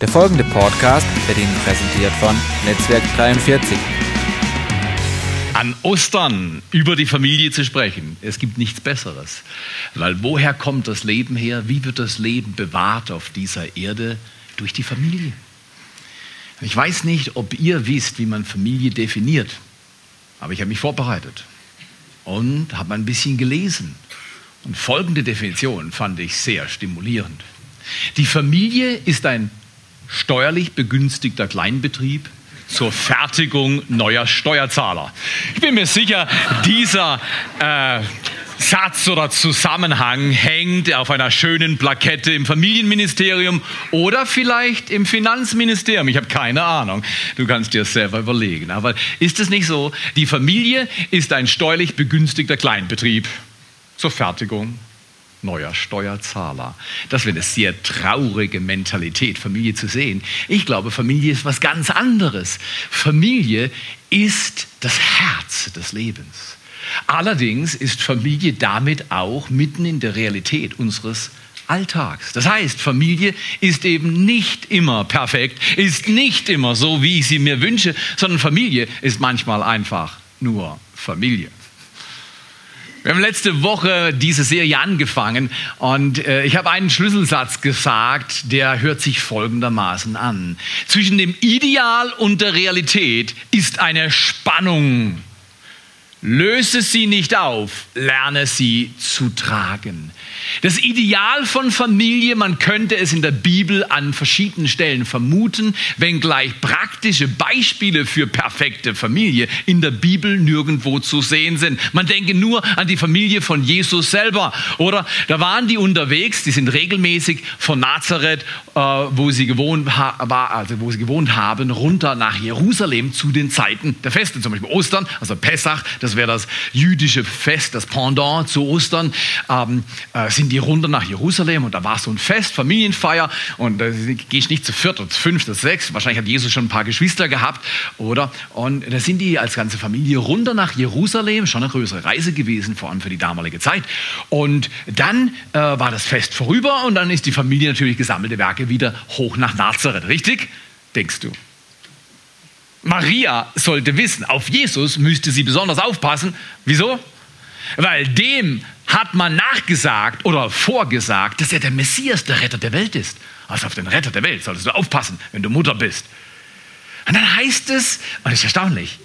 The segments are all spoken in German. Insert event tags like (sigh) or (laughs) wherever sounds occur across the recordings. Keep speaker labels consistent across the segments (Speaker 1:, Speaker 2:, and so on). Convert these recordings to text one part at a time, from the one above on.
Speaker 1: Der folgende Podcast wird Ihnen präsentiert von Netzwerk 43.
Speaker 2: An Ostern über die Familie zu sprechen, es gibt nichts Besseres. Weil woher kommt das Leben her? Wie wird das Leben bewahrt auf dieser Erde? Durch die Familie. Ich weiß nicht, ob ihr wisst, wie man Familie definiert, aber ich habe mich vorbereitet und habe ein bisschen gelesen. Und folgende Definition fand ich sehr stimulierend. Die Familie ist ein steuerlich begünstigter Kleinbetrieb zur Fertigung neuer Steuerzahler. Ich bin mir sicher, dieser äh, Satz oder Zusammenhang hängt auf einer schönen Plakette im Familienministerium oder vielleicht im Finanzministerium. Ich habe keine Ahnung. Du kannst dir selber überlegen. Aber ist es nicht so? Die Familie ist ein steuerlich begünstigter Kleinbetrieb zur Fertigung neuer Steuerzahler. Das wäre eine sehr traurige Mentalität, Familie zu sehen. Ich glaube, Familie ist was ganz anderes. Familie ist das Herz des Lebens. Allerdings ist Familie damit auch mitten in der Realität unseres Alltags. Das heißt, Familie ist eben nicht immer perfekt, ist nicht immer so, wie ich sie mir wünsche, sondern Familie ist manchmal einfach nur Familie. Wir haben letzte Woche diese Serie angefangen und äh, ich habe einen Schlüsselsatz gesagt, der hört sich folgendermaßen an. Zwischen dem Ideal und der Realität ist eine Spannung. Löse sie nicht auf, lerne sie zu tragen. Das Ideal von Familie, man könnte es in der Bibel an verschiedenen Stellen vermuten, wenngleich praktische Beispiele für perfekte Familie in der Bibel nirgendwo zu sehen sind. Man denke nur an die Familie von Jesus selber, oder? Da waren die unterwegs, die sind regelmäßig von Nazareth, äh, wo, sie gewohnt war, also wo sie gewohnt haben, runter nach Jerusalem zu den Zeiten der Feste, zum Beispiel Ostern, also Pessach, das wäre das jüdische Fest, das Pendant zu Ostern. Ähm, äh, sind die runter nach Jerusalem und da war so ein Fest, Familienfeier und da gehe ich nicht zu viert oder zu fünf oder sechs, wahrscheinlich hat Jesus schon ein paar Geschwister gehabt, oder? Und da sind die als ganze Familie runter nach Jerusalem, schon eine größere Reise gewesen, vor allem für die damalige Zeit. Und dann äh, war das Fest vorüber und dann ist die Familie natürlich gesammelte Werke wieder hoch nach Nazareth, richtig? Denkst du? Maria sollte wissen, auf Jesus müsste sie besonders aufpassen. Wieso? Weil dem hat man nachgesagt oder vorgesagt, dass er der Messias, der Retter der Welt ist. Also auf den Retter der Welt solltest du aufpassen, wenn du Mutter bist. Und dann heißt es, und das ist erstaunlich,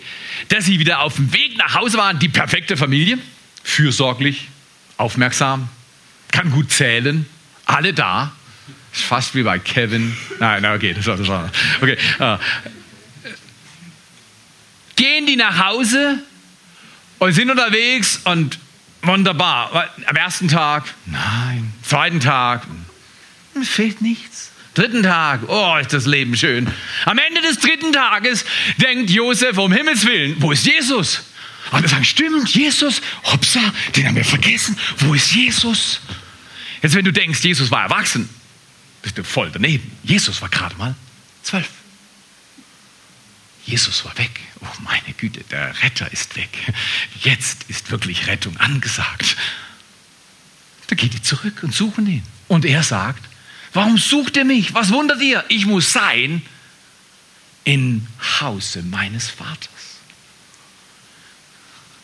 Speaker 2: dass sie wieder auf dem Weg nach Hause waren, die perfekte Familie, fürsorglich, aufmerksam, kann gut zählen, alle da. Ist fast wie bei Kevin. Nein, okay, das war das. War, okay. Gehen die nach Hause und sind unterwegs und wunderbar. Am ersten Tag, nein. Zweiten Tag, es fehlt nichts. Dritten Tag, oh, ist das Leben schön. Am Ende des dritten Tages denkt Josef, um Himmels Willen, wo ist Jesus? Und er sagt, stimmt, Jesus, hopsa, den haben wir vergessen. Wo ist Jesus? Jetzt, wenn du denkst, Jesus war erwachsen, bist du voll daneben. Jesus war gerade mal zwölf. Jesus war weg. Oh meine Güte, der Retter ist weg. Jetzt ist wirklich Rettung angesagt. Da geht die zurück und suchen ihn. Und er sagt, warum sucht ihr mich? Was wundert ihr? Ich muss sein im Hause meines Vaters.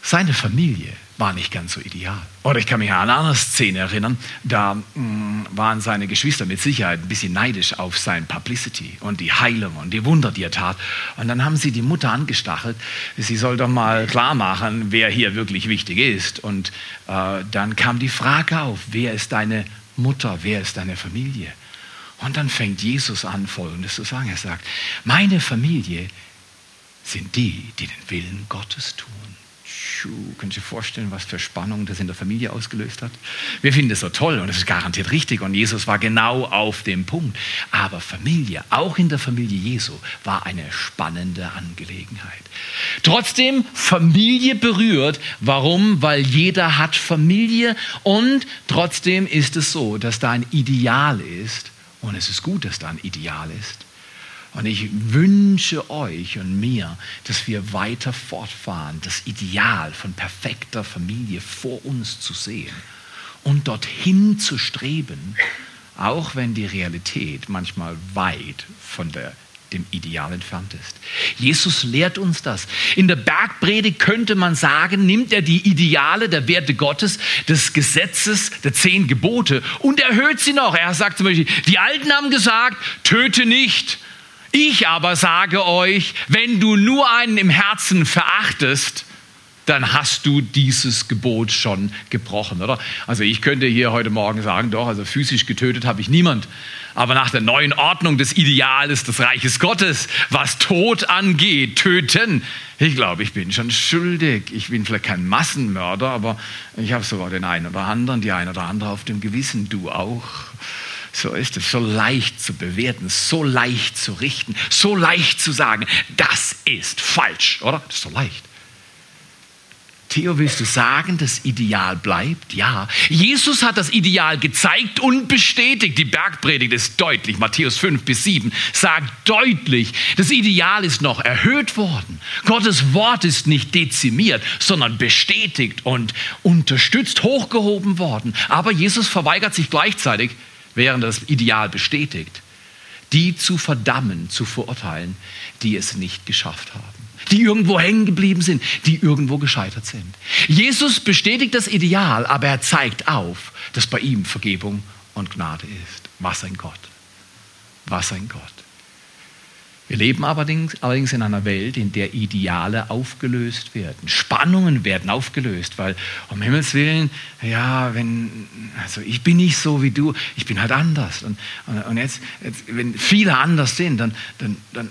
Speaker 2: Seine Familie war nicht ganz so ideal. Oder ich kann mich an eine andere Szene erinnern, da mh, mm, waren seine Geschwister mit Sicherheit ein bisschen neidisch auf sein Publicity und die Heilung und die Wunder, die er tat. Und dann haben sie die Mutter angestachelt, sie soll doch mal klar machen, wer hier wirklich wichtig ist. Und äh, dann kam die Frage auf, wer ist deine Mutter, wer ist deine Familie? Und dann fängt Jesus an, Folgendes zu sagen. Er sagt, meine Familie sind die, die den Willen Gottes tun. Könnt ihr euch vorstellen, was für Spannung das in der Familie ausgelöst hat? Wir finden das so toll und es ist garantiert richtig und Jesus war genau auf dem Punkt. Aber Familie, auch in der Familie Jesu, war eine spannende Angelegenheit. Trotzdem Familie berührt. Warum? Weil jeder hat Familie und trotzdem ist es so, dass da ein Ideal ist und es ist gut, dass da ein Ideal ist. Und ich wünsche euch und mir, dass wir weiter fortfahren, das Ideal von perfekter Familie vor uns zu sehen und dorthin zu streben, auch wenn die Realität manchmal weit von der dem Ideal entfernt ist. Jesus lehrt uns das. In der Bergpredigt könnte man sagen, nimmt er die Ideale der Werte Gottes, des Gesetzes, der zehn Gebote und erhöht sie noch. Er sagt zum Beispiel, die Alten haben gesagt, töte nicht. Ich aber sage euch, wenn du nur einen im Herzen verachtest, dann hast du dieses Gebot schon gebrochen, oder? Also ich könnte hier heute Morgen sagen, doch, also physisch getötet habe ich niemand. Aber nach der neuen Ordnung des Ideales des Reiches Gottes, was Tod angeht, töten, ich glaube, ich bin schon schuldig. Ich bin vielleicht kein Massenmörder, aber ich habe sogar den einen oder anderen, die eine oder andere auf dem Gewissen, du auch. So ist es, so leicht zu bewerten, so leicht zu richten, so leicht zu sagen, das ist falsch, oder? Das ist so leicht. Theo, willst du sagen, das Ideal bleibt? Ja. Jesus hat das Ideal gezeigt und bestätigt. Die Bergpredigt ist deutlich. Matthäus 5 bis 7 sagt deutlich, das Ideal ist noch erhöht worden. Gottes Wort ist nicht dezimiert, sondern bestätigt und unterstützt, hochgehoben worden. Aber Jesus verweigert sich gleichzeitig, während das Ideal bestätigt, die zu verdammen, zu verurteilen, die es nicht geschafft haben die irgendwo hängen geblieben sind, die irgendwo gescheitert sind. Jesus bestätigt das Ideal, aber er zeigt auf, dass bei ihm Vergebung und Gnade ist. Was ein Gott. Was ein Gott. Wir leben allerdings, in einer Welt, in der Ideale aufgelöst werden. Spannungen werden aufgelöst, weil um Himmels Willen, ja, wenn, also ich bin nicht so wie du, ich bin halt anders. Und, und jetzt, jetzt, wenn viele anders sind, dann, dann, dann,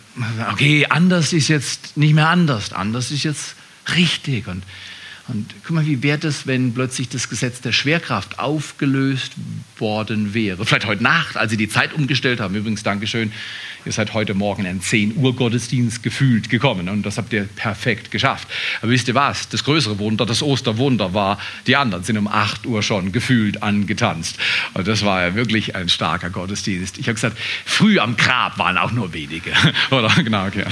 Speaker 2: okay, anders ist jetzt nicht mehr anders, anders ist jetzt richtig. Und, und guck mal, wie wäre das, wenn plötzlich das Gesetz der Schwerkraft aufgelöst worden wäre? Vielleicht heute Nacht, als Sie die Zeit umgestellt haben. Übrigens, Dankeschön, ihr seid heute Morgen in 10 Uhr Gottesdienst gefühlt gekommen und das habt ihr perfekt geschafft. Aber wisst ihr was? Das größere Wunder, das Osterwunder war, die anderen sind um 8 Uhr schon gefühlt angetanzt. Und das war ja wirklich ein starker Gottesdienst. Ich habe gesagt, früh am Grab waren auch nur wenige. (laughs) Oder? Genau, okay.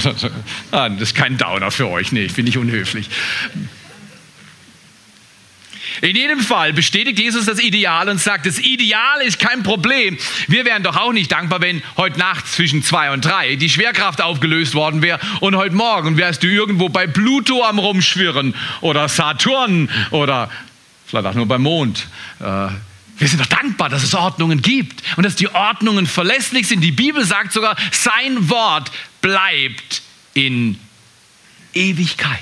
Speaker 2: Das ist kein Downer für euch. Nee, ich bin nicht unhöflich. In jedem Fall bestätigt Jesus das Ideal und sagt, das Ideal ist kein Problem. Wir wären doch auch nicht dankbar, wenn heute Nacht zwischen zwei und drei die Schwerkraft aufgelöst worden wäre und heute Morgen wärst du irgendwo bei Pluto am Rumschwirren oder Saturn oder vielleicht auch nur beim Mond. Äh, wir sind doch dankbar, dass es Ordnungen gibt und dass die Ordnungen verlässlich sind. Die Bibel sagt sogar, sein Wort bleibt in Ewigkeit.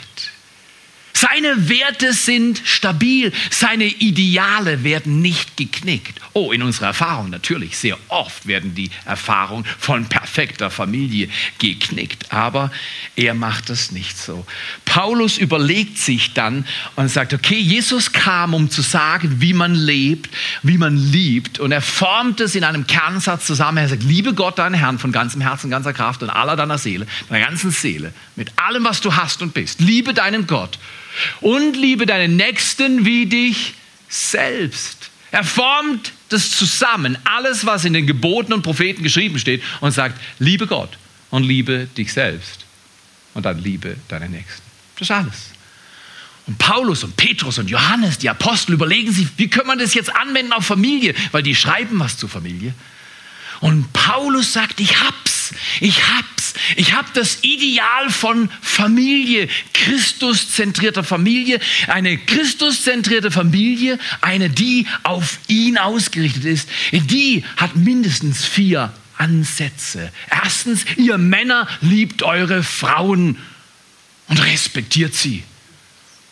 Speaker 2: Seine Werte sind stabil, seine Ideale werden nicht geknickt. Oh, in unserer Erfahrung natürlich, sehr oft werden die Erfahrungen von perfekter Familie geknickt, aber er macht das nicht so. Paulus überlegt sich dann und sagt, okay, Jesus kam, um zu sagen, wie man lebt, wie man liebt und er formt es in einem Kernsatz zusammen. Er sagt, liebe Gott, deinen Herrn von ganzem Herzen, ganzer Kraft und aller deiner Seele, deiner ganzen Seele, mit allem, was du hast und bist. Liebe deinen Gott und liebe deinen Nächsten wie dich selbst. Er formt das zusammen, alles, was in den Geboten und Propheten geschrieben steht, und sagt, liebe Gott und liebe dich selbst. Und dann liebe deinen Nächsten. Das ist alles. Und Paulus und Petrus und Johannes, die Apostel, überlegen sich, wie können wir das jetzt anwenden auf Familie, weil die schreiben was zur Familie. Und Paulus sagt, ich hab's, ich hab's, ich hab das Ideal von Familie, Christuszentrierter Familie, eine Christuszentrierte Familie, eine, die auf ihn ausgerichtet ist, die hat mindestens vier Ansätze. Erstens, ihr Männer liebt eure Frauen und respektiert sie.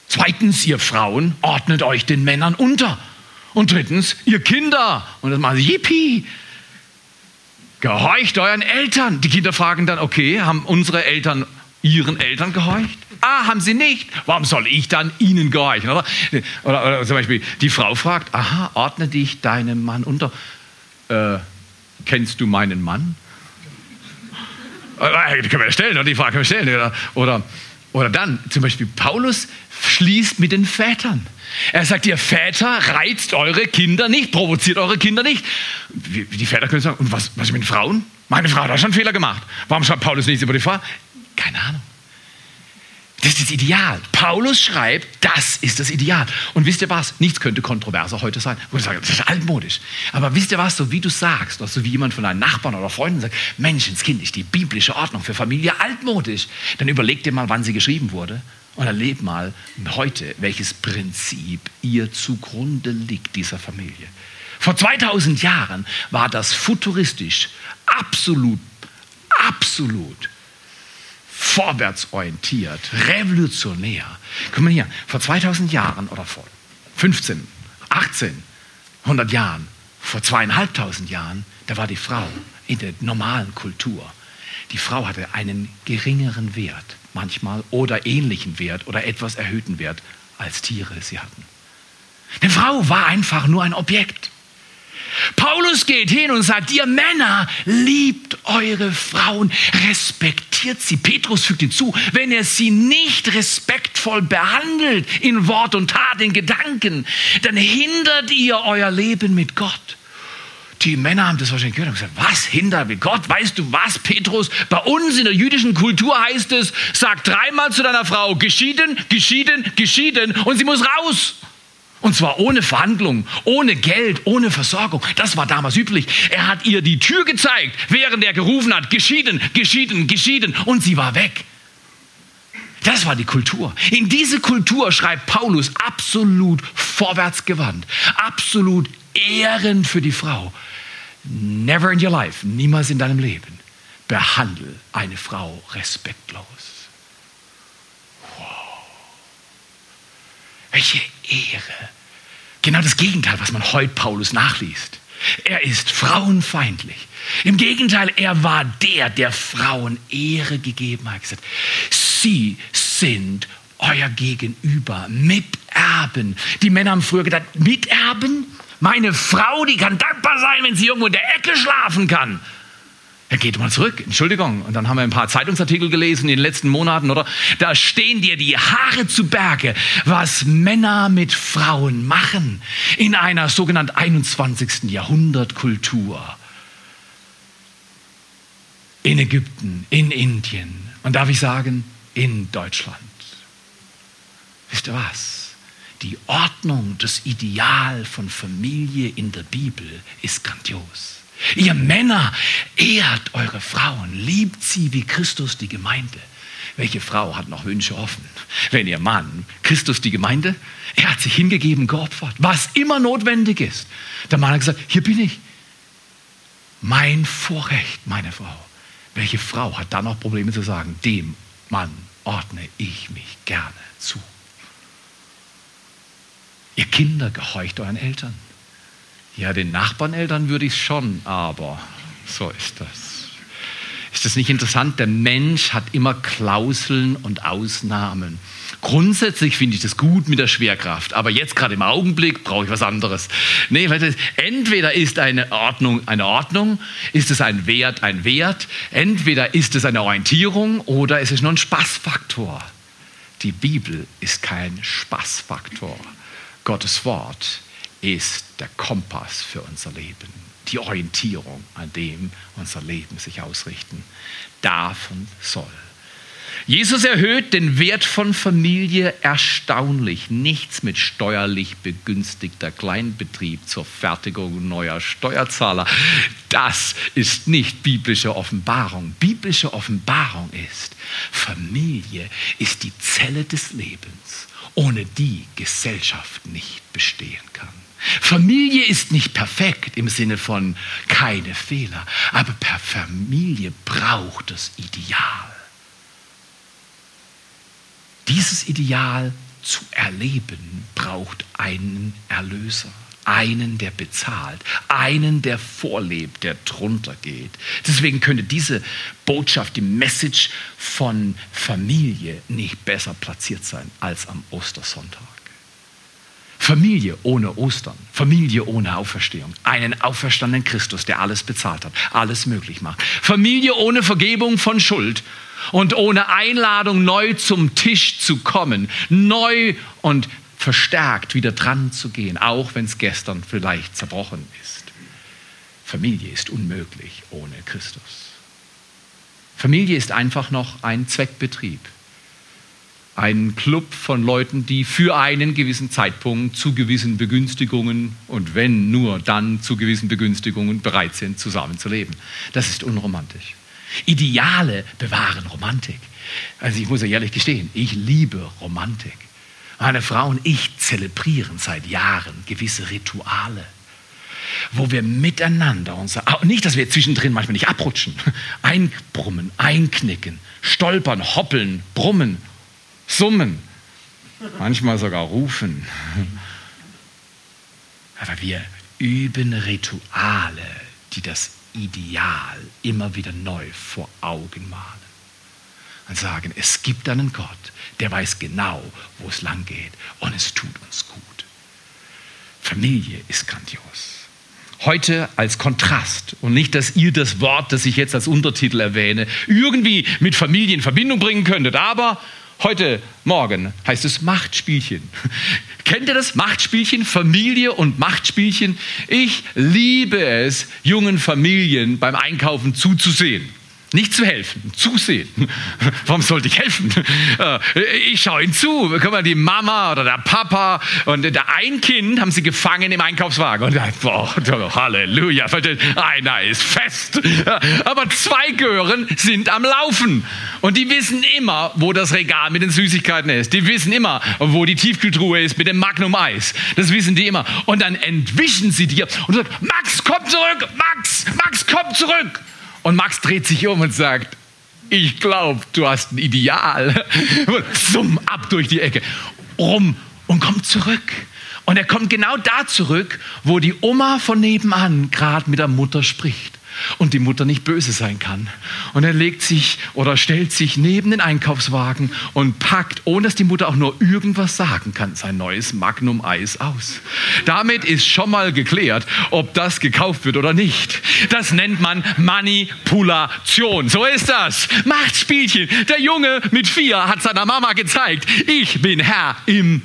Speaker 2: Zweitens, ihr Frauen ordnet euch den Männern unter. Und drittens, ihr Kinder, und das machen sie, yippie, Gehorcht euren Eltern. Die Kinder fragen dann, okay, haben unsere Eltern ihren Eltern gehorcht? Ah, haben sie nicht. Warum soll ich dann ihnen gehorchen? Oder, oder, oder zum Beispiel die Frau fragt, aha, ordne dich deinem Mann unter. Äh, kennst du meinen Mann? Äh, die können wir stellen, oder die Frage können wir stellen. Oder, oder, oder dann zum Beispiel Paulus schließt mit den Vätern. Er sagt, ihr Väter reizt eure Kinder nicht, provoziert eure Kinder nicht. Die Väter können sagen, und was, was mit den Frauen? Meine Frau hat schon einen Fehler gemacht. Warum schreibt Paulus nichts über die Frau? Keine Ahnung. Das ist das Ideal. Paulus schreibt, das ist das Ideal. Und wisst ihr was? Nichts könnte kontroverser heute sein. Ich sage, das ist altmodisch. Aber wisst ihr was? So wie du sagst, so wie jemand von deinen Nachbarn oder Freunden sagt, Menschenskind ist die biblische Ordnung für Familie altmodisch. Dann überleg dir mal, wann sie geschrieben wurde. Und erleb mal heute, welches Prinzip ihr zugrunde liegt, dieser Familie. Vor 2000 Jahren war das futuristisch, absolut, absolut vorwärtsorientiert, revolutionär. Guck mal hier, vor 2000 Jahren oder vor 15, 18, 100 Jahren, vor zweieinhalbtausend Jahren, da war die Frau in der normalen Kultur. Die Frau hatte einen geringeren Wert manchmal oder ähnlichen Wert oder etwas erhöhten Wert als Tiere sie hatten. Die Frau war einfach nur ein Objekt. Paulus geht hin und sagt, ihr Männer liebt eure Frauen, respektiert sie. Petrus fügt hinzu, wenn er sie nicht respektvoll behandelt in Wort und Tat, in Gedanken, dann hindert ihr euer Leben mit Gott. Die Männer haben das wahrscheinlich gehört und gesagt, was hindert mit Gott? Weißt du was, Petrus? Bei uns in der jüdischen Kultur heißt es, sag dreimal zu deiner Frau, geschieden, geschieden, geschieden und sie muss raus. Und zwar ohne Verhandlung, ohne Geld, ohne Versorgung. Das war damals üblich. Er hat ihr die Tür gezeigt, während er gerufen hat, geschieden, geschieden, geschieden. Und sie war weg. Das war die Kultur. In diese Kultur schreibt Paulus absolut vorwärtsgewandt, absolut ehrend für die Frau. Never in your life, niemals in deinem Leben, behandle eine Frau respektlos. Welche Ehre. Genau das Gegenteil, was man heute Paulus nachliest. Er ist frauenfeindlich. Im Gegenteil, er war der, der Frauen Ehre gegeben hat. Gesagt, sie sind euer Gegenüber, Miterben. Die Männer haben früher gedacht, Miterben? Meine Frau, die kann dankbar sein, wenn sie irgendwo in der Ecke schlafen kann. Er geht mal zurück, Entschuldigung. Und dann haben wir ein paar Zeitungsartikel gelesen in den letzten Monaten, oder? Da stehen dir die Haare zu Berge, was Männer mit Frauen machen in einer sogenannten 21. Jahrhundert Kultur. In Ägypten, in Indien und darf ich sagen, in Deutschland. Wisst ihr was? Die Ordnung, das Ideal von Familie in der Bibel ist grandios. Ihr Männer, ehrt eure Frauen, liebt sie wie Christus die Gemeinde. Welche Frau hat noch Wünsche offen? Wenn ihr Mann, Christus die Gemeinde, er hat sich hingegeben, geopfert, was immer notwendig ist. Der Mann hat gesagt, hier bin ich. Mein Vorrecht, meine Frau. Welche Frau hat da noch Probleme zu sagen, dem Mann ordne ich mich gerne zu? Ihr Kinder gehorcht euren Eltern. Ja, den Nachbarneltern würde ich schon, aber so ist das. Ist das nicht interessant? Der Mensch hat immer Klauseln und Ausnahmen. Grundsätzlich finde ich das gut mit der Schwerkraft, aber jetzt gerade im Augenblick brauche ich was anderes. Nee, weil das, entweder ist eine Ordnung eine Ordnung, ist es ein Wert ein Wert, entweder ist es eine Orientierung oder ist es nur ein Spaßfaktor. Die Bibel ist kein Spaßfaktor. Gottes Wort ist der Kompass für unser Leben, die Orientierung, an dem unser Leben sich ausrichten und soll. Jesus erhöht den Wert von Familie erstaunlich. Nichts mit steuerlich begünstigter Kleinbetrieb zur Fertigung neuer Steuerzahler. Das ist nicht biblische Offenbarung. Biblische Offenbarung ist, Familie ist die Zelle des Lebens, ohne die Gesellschaft nicht bestehen kann. Familie ist nicht perfekt im Sinne von keine Fehler, aber per Familie braucht das Ideal. Dieses Ideal zu erleben braucht einen Erlöser, einen, der bezahlt, einen, der vorlebt, der drunter geht. Deswegen könnte diese Botschaft, die Message von Familie nicht besser platziert sein als am Ostersonntag. Familie ohne Ostern, Familie ohne Auferstehung, einen auferstandenen Christus, der alles bezahlt hat, alles möglich macht. Familie ohne Vergebung von Schuld und ohne Einladung neu zum Tisch zu kommen, neu und verstärkt wieder dran zu gehen, auch wenn es gestern vielleicht zerbrochen ist. Familie ist unmöglich ohne Christus. Familie ist einfach noch ein Zweckbetrieb. ein Club von Leuten, die für einen gewissen Zeitpunkt zu gewissen Begünstigungen und wenn nur dann zu gewissen Begünstigungen bereit sind, zusammenzuleben. Das ist unromantisch. Ideale bewahren Romantik. Also ich muss ja ehrlich gestehen, ich liebe Romantik. Meine Frau und ich zelebrieren seit Jahren gewisse Rituale, wo wir miteinander uns, nicht, dass wir zwischendrin manchmal nicht abrutschen, (laughs) einbrummen, einknicken, stolpern, hoppeln, brummen summen, manchmal sogar rufen. (laughs) Aber wir üben Rituale, die das Ideal immer wieder neu vor Augen malen. Und sagen, es gibt einen Gott, der weiß genau, wo es lang geht und es tut uns gut. Familie ist grandios. Heute als Kontrast und nicht, dass ihr das Wort, das ich jetzt als Untertitel erwähne, irgendwie mit Familie in Verbindung bringen könntet, aber Heute Morgen heißt es Machtspielchen. (laughs) Kennt ihr das? Machtspielchen, Familie und Machtspielchen. Ich liebe es, jungen Familien beim Einkaufen zuzusehen. Nicht zu helfen, zusehen. (laughs) Warum sollte ich helfen? Äh, ich schaue ihnen zu. Guck mal, die Mama oder der Papa und der ein Kind haben sie gefangen im Einkaufswagen. Und boah, (laughs) Halleluja, einer ist fest. Aber zwei Gören sind am Laufen. Und die wissen immer, wo das Regal mit den Süßigkeiten ist. Die wissen immer, wo die Tiefkühltruhe ist mit dem Magnum Eis. Das wissen die immer. Und dann entwischen sie dir und sagen, Max, komm zurück! Max, Max, komm zurück! Und Max dreht sich um und sagt, ich glaube, du hast ein Ideal. Summ ab durch die Ecke. Rum und kommt zurück. Und er kommt genau da zurück, wo die Oma von nebenan gerade mit der Mutter spricht und die Mutter nicht böse sein kann. Und er legt sich oder stellt sich neben den Einkaufswagen und packt, ohne dass die Mutter auch nur irgendwas sagen kann, sein neues Magnum Eis aus. Damit ist schon mal geklärt, ob das gekauft wird oder nicht. Das nennt man Manipulation. So ist das. Macht Spielchen. Der Junge mit vier hat seiner Mama gezeigt, ich bin Herr im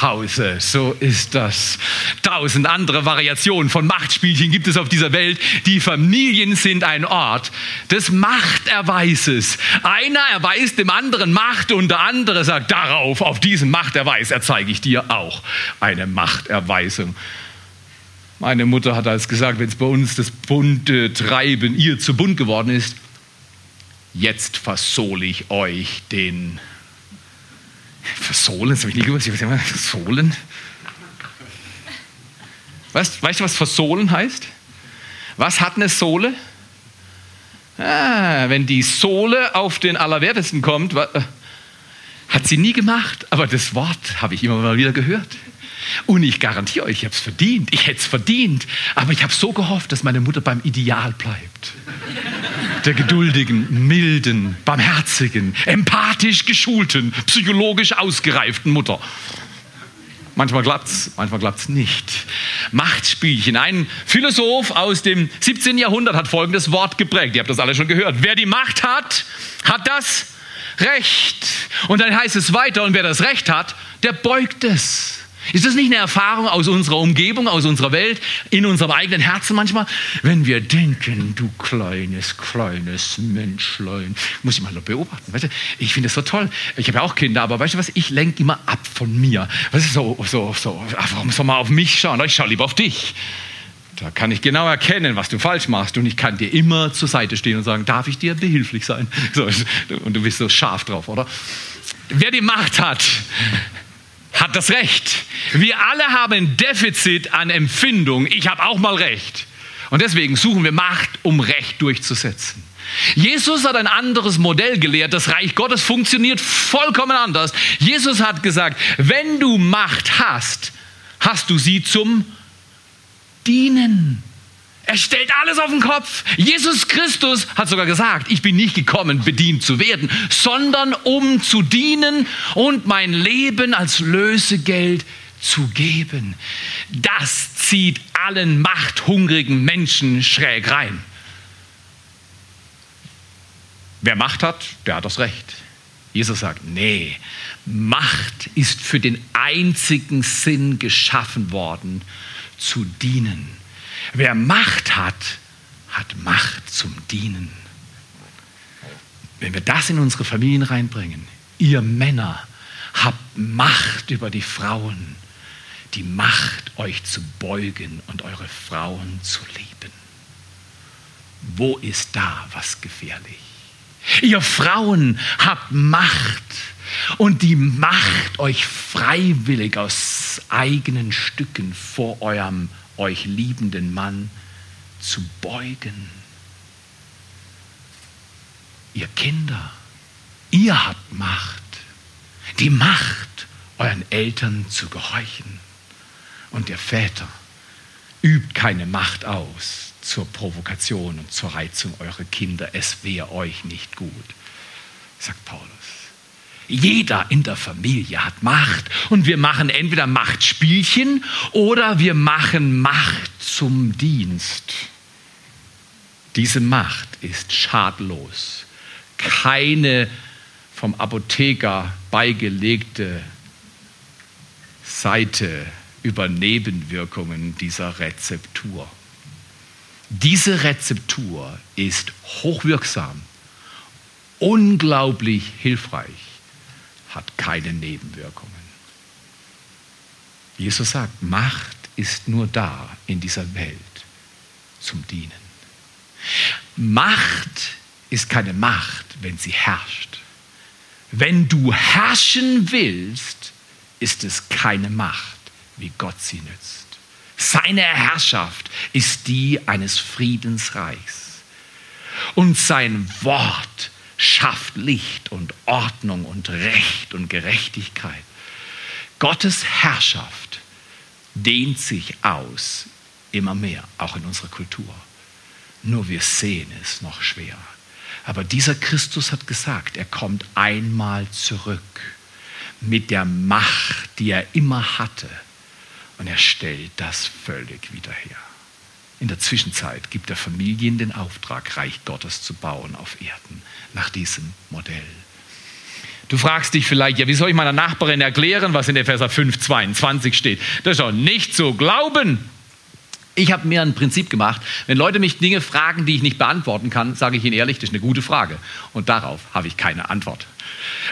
Speaker 2: Hause. So ist das. Tausend andere Variationen von Machtspielchen gibt es auf dieser Welt. Die Familien sind ein Ort des Machterweises. Einer erweist dem anderen Macht und der andere sagt darauf, auf diesen Machterweis erzeige ich dir auch eine Machterweisung. Meine Mutter hat als gesagt, wenn es bei uns das bunte Treiben ihr zu bunt geworden ist, jetzt versohle ich euch den Versohlen, das habe ich nie gewusst. Ich weiß versohlen? Weißt, weißt du, was versohlen heißt? Was hat eine Sohle? Ah, wenn die Sohle auf den Allerwertesten kommt, äh, hat sie nie gemacht, aber das Wort habe ich immer mal wieder gehört. Und ich garantiere euch, ich habe es verdient. Ich hätte es verdient. Aber ich habe so gehofft, dass meine Mutter beim Ideal bleibt der geduldigen, milden, barmherzigen, empathisch geschulten, psychologisch ausgereiften Mutter. Manchmal klappt's, manchmal klappt's nicht. Machtspielchen. Ein Philosoph aus dem 17. Jahrhundert hat folgendes Wort geprägt. Ihr habt das alle schon gehört. Wer die Macht hat, hat das Recht. Und dann heißt es weiter, und wer das Recht hat, der beugt es. Ist das nicht eine Erfahrung aus unserer Umgebung, aus unserer Welt, in unserem eigenen Herzen manchmal? Wenn wir denken, du kleines, kleines Menschlein, muss ich mal beobachten. Weißt du, ich finde das so toll. Ich habe ja auch Kinder, aber weißt du was? Ich lenke immer ab von mir. Weißt du, so, so, so, warum soll man auf mich schauen? Ich schaue lieber auf dich. Da kann ich genau erkennen, was du falsch machst und ich kann dir immer zur Seite stehen und sagen, darf ich dir behilflich sein? So, und du bist so scharf drauf, oder? Wer die Macht hat, hat das Recht. Wir alle haben ein Defizit an Empfindung. Ich habe auch mal Recht. Und deswegen suchen wir Macht, um Recht durchzusetzen. Jesus hat ein anderes Modell gelehrt. Das Reich Gottes funktioniert vollkommen anders. Jesus hat gesagt, wenn du Macht hast, hast du sie zum Dienen. Er stellt alles auf den Kopf. Jesus Christus hat sogar gesagt, ich bin nicht gekommen, bedient zu werden, sondern um zu dienen und mein Leben als Lösegeld zu geben. Das zieht allen machthungrigen Menschen schräg rein. Wer Macht hat, der hat das Recht. Jesus sagt, nee, Macht ist für den einzigen Sinn geschaffen worden, zu dienen. Wer Macht hat, hat Macht zum Dienen. Wenn wir das in unsere Familien reinbringen, Ihr Männer habt Macht über die Frauen, die Macht, euch zu beugen und eure Frauen zu lieben. Wo ist da was gefährlich? Ihr Frauen habt Macht und die Macht, euch freiwillig aus eigenen Stücken vor eurem euch liebenden Mann zu beugen. Ihr Kinder, ihr habt Macht, die Macht, euren Eltern zu gehorchen. Und ihr Väter, übt keine Macht aus zur Provokation und zur Reizung eurer Kinder. Es wäre euch nicht gut, sagt Paulus. Jeder in der Familie hat Macht und wir machen entweder Machtspielchen oder wir machen Macht zum Dienst. Diese Macht ist schadlos. Keine vom Apotheker beigelegte Seite über Nebenwirkungen dieser Rezeptur. Diese Rezeptur ist hochwirksam, unglaublich hilfreich, hat keine Nebenwirkungen. Jesus sagt, Macht ist nur da in dieser Welt zum Dienen. Macht ist keine Macht, wenn sie herrscht. Wenn du herrschen willst, ist es keine Macht, wie Gott sie nützt. Seine Herrschaft ist die eines Friedensreichs. Und sein Wort schafft Licht und Ordnung und Recht und Gerechtigkeit. Gottes Herrschaft dehnt sich aus immer mehr, auch in unserer Kultur. Nur wir sehen es noch schwer. Aber dieser Christus hat gesagt, er kommt einmal zurück mit der Macht, die er immer hatte und er stellt das völlig wieder her. In der Zwischenzeit gibt er Familien den Auftrag, Reich Gottes zu bauen auf Erden, nach diesem Modell. Du fragst dich vielleicht, ja, wie soll ich meiner Nachbarin erklären, was in Epheser 5, 22 steht? Das ist doch nicht zu glauben. Ich habe mir ein Prinzip gemacht, wenn Leute mich Dinge fragen, die ich nicht beantworten kann, sage ich ihnen ehrlich, das ist eine gute Frage. Und darauf habe ich keine Antwort.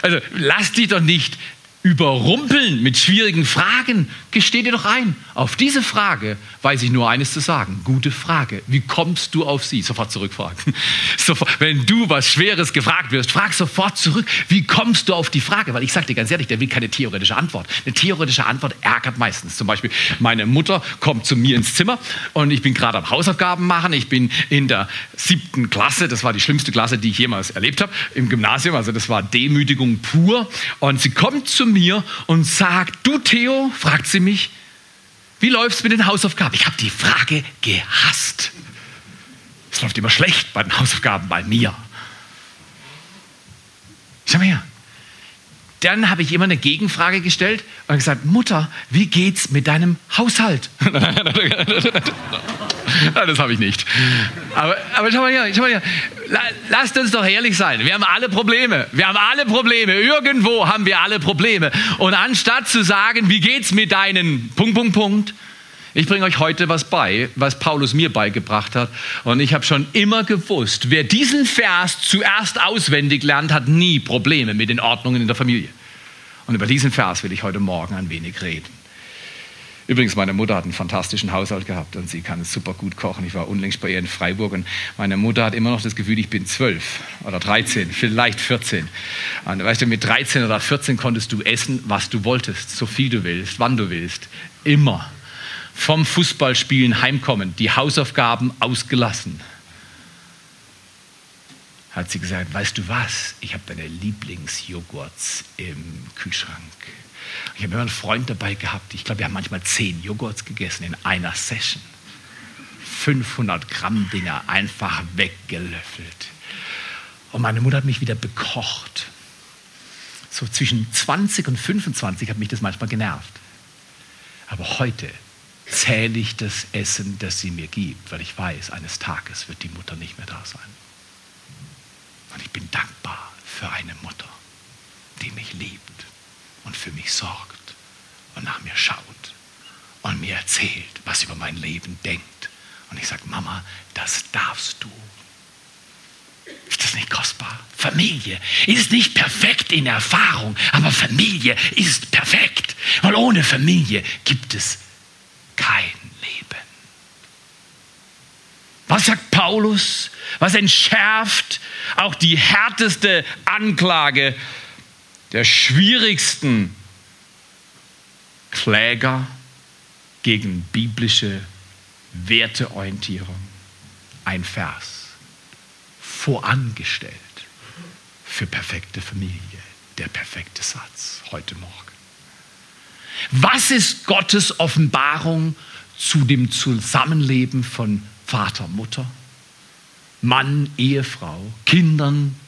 Speaker 2: Also lass dich doch nicht überrumpeln mit schwierigen Fragen. Gesteh dir doch ein. Auf diese Frage weiß ich nur eines zu sagen. Gute Frage. Wie kommst du auf sie? Sofort zurückfragen. (laughs) Sofort, wenn du was Schweres gefragt wirst, frag sofort zurück. Wie kommst du auf die Frage? Weil ich sage dir ganz ehrlich, der will keine theoretische Antwort. Eine theoretische Antwort ärgert meistens. Zum Beispiel, meine Mutter kommt zu mir ins Zimmer und ich bin gerade am Hausaufgaben machen. Ich bin in der siebten Klasse. Das war die schlimmste Klasse, die ich jemals erlebt habe im Gymnasium. Also das war Demütigung pur. Und sie kommt zu mir mir und sagt, du Theo, fragt sie mich, wie läuft es mit den Hausaufgaben? Ich habe die Frage gehasst. Es läuft immer schlecht bei den Hausaufgaben bei mir. Schau mal her. Dann habe ich immer eine Gegenfrage gestellt und gesagt, Mutter, wie geht's mit deinem Haushalt? (laughs) (laughs) das habe ich nicht. Aber, aber schau mal hier, schau mal hier. Lasst uns doch ehrlich sein. Wir haben alle Probleme. Wir haben alle Probleme. Irgendwo haben wir alle Probleme. Und anstatt zu sagen, wie geht's mit deinen Punkt, Punkt, Punkt, ich bringe euch heute was bei, was Paulus mir beigebracht hat. Und ich habe schon immer gewusst, wer diesen Vers zuerst auswendig lernt, hat nie Probleme mit den Ordnungen in der Familie. Und über diesen Vers will ich heute Morgen ein wenig reden. Übrigens, meine Mutter hat einen fantastischen Haushalt gehabt und sie kann super gut kochen. Ich war unlängst bei ihr in Freiburg und meine Mutter hat immer noch das Gefühl, ich bin zwölf oder 13, vielleicht 14. Und weißt du, mit 13 oder 14 konntest du essen, was du wolltest, so viel du willst, wann du willst. Immer. Vom Fußballspielen heimkommen, die Hausaufgaben ausgelassen. Hat sie gesagt, weißt du was, ich habe deine Lieblingsjoghurts im Kühlschrank. Ich habe immer einen Freund dabei gehabt, ich glaube, wir haben manchmal zehn Joghurts gegessen in einer Session. 500 Gramm Dinger einfach weggelöffelt. Und meine Mutter hat mich wieder bekocht. So zwischen 20 und 25 hat mich das manchmal genervt. Aber heute zähle ich das Essen, das sie mir gibt, weil ich weiß, eines Tages wird die Mutter nicht mehr da sein. Und ich bin dankbar für eine Mutter, die mich liebt und für mich sorgt und nach mir schaut und mir erzählt, was über mein Leben denkt. Und ich sage, Mama, das darfst du. Ist das nicht kostbar. Familie ist nicht perfekt in Erfahrung, aber Familie ist perfekt. Weil ohne Familie gibt es kein Leben. Was sagt Paulus? Was entschärft auch die härteste Anklage der schwierigsten Kläger gegen biblische Werteorientierung? Ein Vers, vorangestellt für perfekte Familie, der perfekte Satz heute Morgen. Was ist Gottes Offenbarung zu dem Zusammenleben von Vater, Mutter, Mann, Ehefrau, Kindern,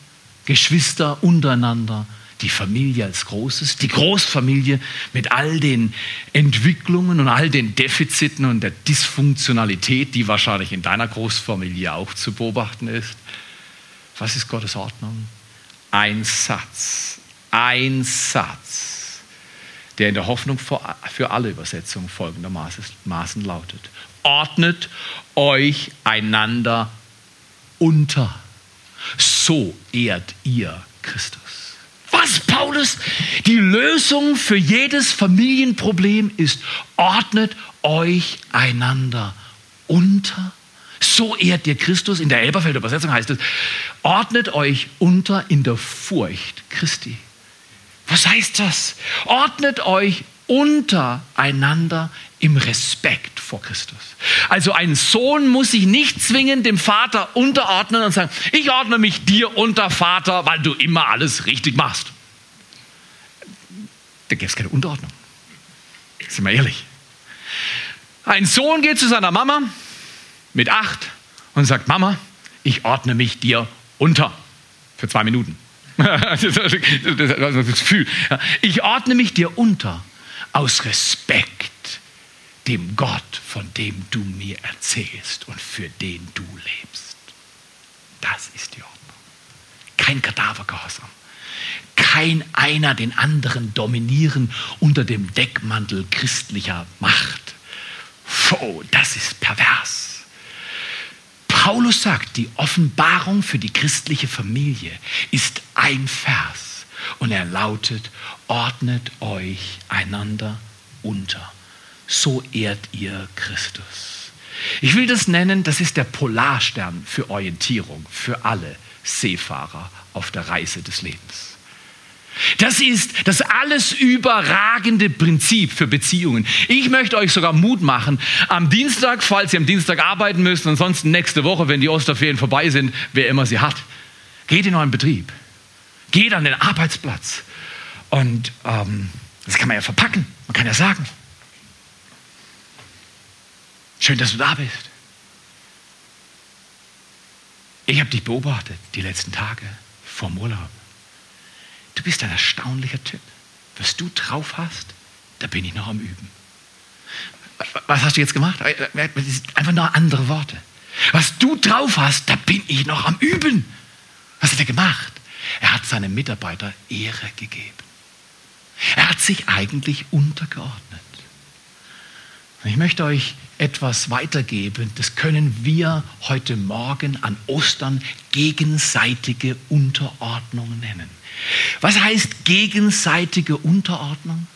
Speaker 2: Geschwister untereinander, die Familie als Großes, die Großfamilie mit all den Entwicklungen und all den Defiziten und der Dysfunktionalität, die wahrscheinlich in deiner Großfamilie auch zu beobachten ist. Was ist Gottes Ordnung? Ein Satz, ein Satz, der in der Hoffnung für alle Übersetzungen folgendermaßen lautet. Ordnet euch einander unter. So ehrt ihr Christus. Was, Paulus? Die Lösung für jedes Familienproblem ist, ordnet euch einander unter. So ehrt ihr Christus. In der Elberfelder Übersetzung heißt es, ordnet euch unter in der Furcht Christi. Was heißt das? Ordnet euch untereinander im Respekt vor Christus. Also ein Sohn muss sich nicht zwingend dem Vater unterordnen und sagen, ich ordne mich dir unter Vater, weil du immer alles richtig machst. Da gibt es keine Unterordnung. Sind wir ehrlich. Ein Sohn geht zu seiner Mama mit acht und sagt, Mama, ich ordne mich dir unter. Für zwei Minuten. (laughs) das Gefühl. Ich ordne mich dir unter aus Respekt dem Gott, von dem du mir erzählst und für den du lebst. Das ist die Ordnung. Kein Kadavergehorsam. Kein einer den anderen dominieren unter dem Deckmantel christlicher Macht. Oh, das ist pervers. Paulus sagt, die Offenbarung für die christliche Familie ist ein Vers und er lautet, ordnet euch einander unter so ehrt ihr Christus. Ich will das nennen, das ist der Polarstern für Orientierung, für alle Seefahrer auf der Reise des Lebens. Das ist das alles überragende Prinzip für Beziehungen. Ich möchte euch sogar Mut machen, am Dienstag, falls ihr am Dienstag arbeiten müsst, ansonsten nächste Woche, wenn die Osterferien vorbei sind, wer immer sie hat, geht in euren Betrieb, geht an den Arbeitsplatz. Und ähm, das kann man ja verpacken, man kann ja sagen, Schön, dass du da bist. Ich habe dich beobachtet die letzten Tage vom Urlaub. Du bist ein erstaunlicher Typ. Was du drauf hast, da bin ich noch am Üben. Was hast du jetzt gemacht? Das sind einfach nur andere Worte. Was du drauf hast, da bin ich noch am Üben. Was hat er gemacht? Er hat seinem Mitarbeiter Ehre gegeben. Er hat sich eigentlich untergeordnet. Ich möchte euch etwas weitergeben, das können wir heute Morgen an Ostern gegenseitige Unterordnung nennen. Was heißt gegenseitige Unterordnung?